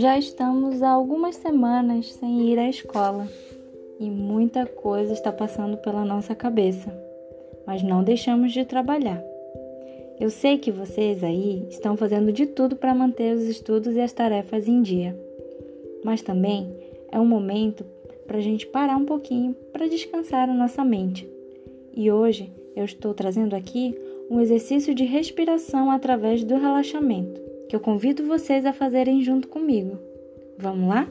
Já estamos há algumas semanas sem ir à escola e muita coisa está passando pela nossa cabeça, mas não deixamos de trabalhar. Eu sei que vocês aí estão fazendo de tudo para manter os estudos e as tarefas em dia, mas também é um momento para a gente parar um pouquinho para descansar a nossa mente. E hoje eu estou trazendo aqui um exercício de respiração através do relaxamento que eu convido vocês a fazerem junto comigo. Vamos lá?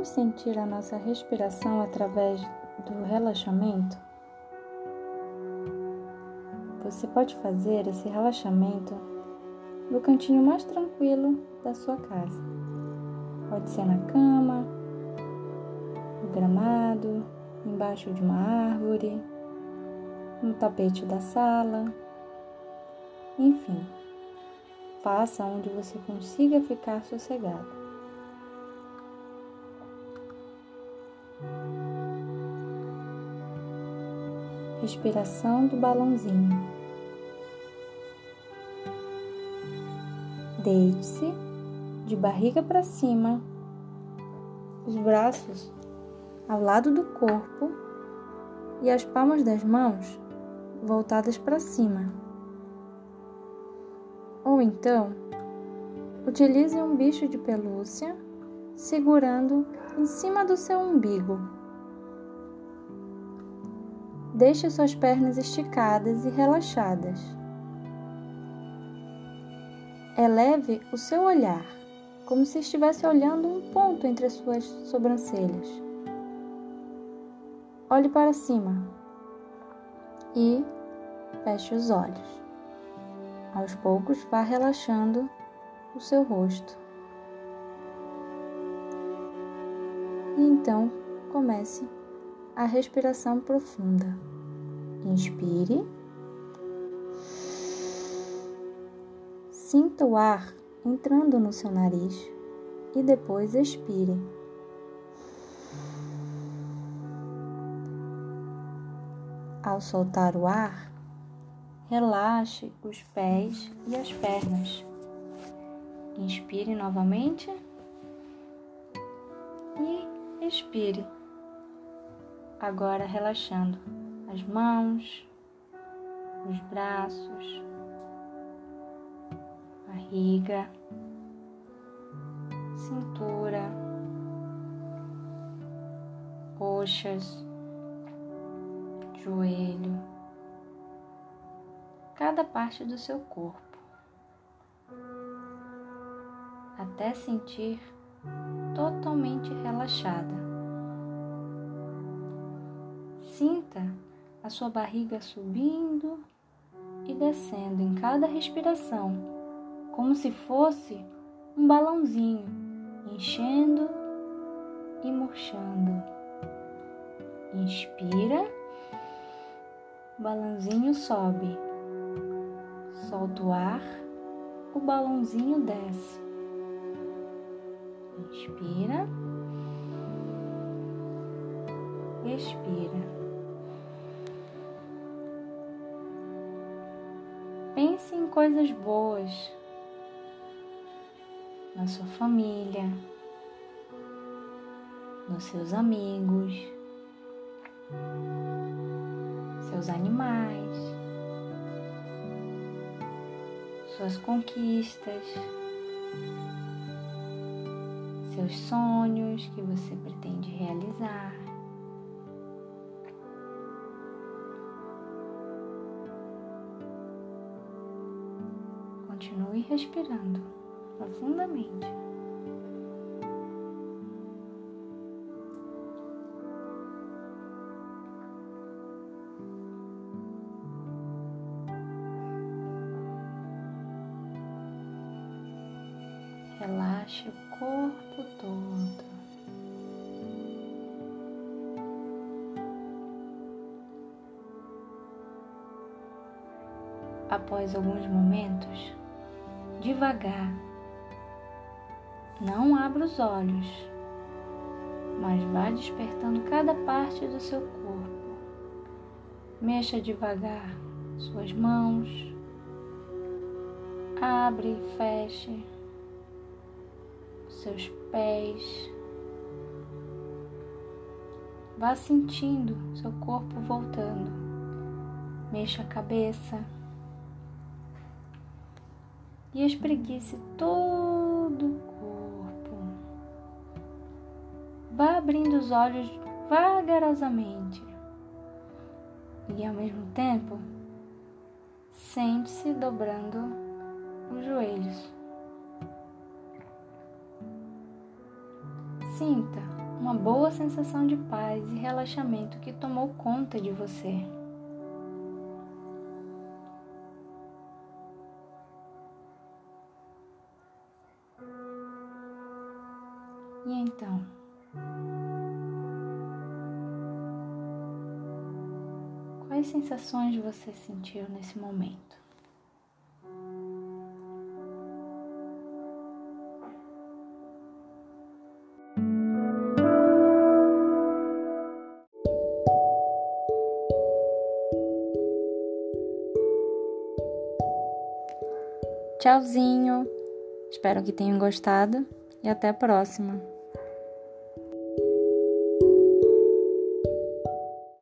Vamos sentir a nossa respiração através do relaxamento? Você pode fazer esse relaxamento no cantinho mais tranquilo da sua casa. Pode ser na cama, no gramado, embaixo de uma árvore, no tapete da sala, enfim, faça onde você consiga ficar sossegado. Respiração do balãozinho. Deite-se de barriga para cima, os braços ao lado do corpo e as palmas das mãos voltadas para cima. Ou então, utilize um bicho de pelúcia segurando em cima do seu umbigo. Deixe suas pernas esticadas e relaxadas. Eleve o seu olhar, como se estivesse olhando um ponto entre as suas sobrancelhas. Olhe para cima e feche os olhos. Aos poucos, vá relaxando o seu rosto. E então comece a respiração profunda. Inspire. Sinta o ar entrando no seu nariz e depois expire. Ao soltar o ar, relaxe os pés e as pernas. Inspire novamente e expire agora relaxando as mãos, os braços, barriga, cintura, coxas, joelho, cada parte do seu corpo, até sentir totalmente relaxada. Sinta a sua barriga subindo e descendo em cada respiração, como se fosse um balãozinho, enchendo e murchando. Inspira, balãozinho sobe. Solta o ar, o balãozinho desce. Inspira, expira. Pense em coisas boas na sua família, nos seus amigos, seus animais, suas conquistas, seus sonhos que você pretende realizar. Continue respirando profundamente. Relaxe o corpo todo. após alguns momentos, devagar. Não abra os olhos, mas vá despertando cada parte do seu corpo. Mexa devagar suas mãos, abre e feche seus pés. Vá sentindo seu corpo voltando. Mexa a cabeça e espreguice todo o corpo. Vá abrindo os olhos vagarosamente e, ao mesmo tempo, sente-se dobrando os joelhos. Sinta uma boa sensação de paz e relaxamento que tomou conta de você. E então? Quais sensações você sentiu nesse momento? Tchauzinho! Espero que tenham gostado e até a próxima!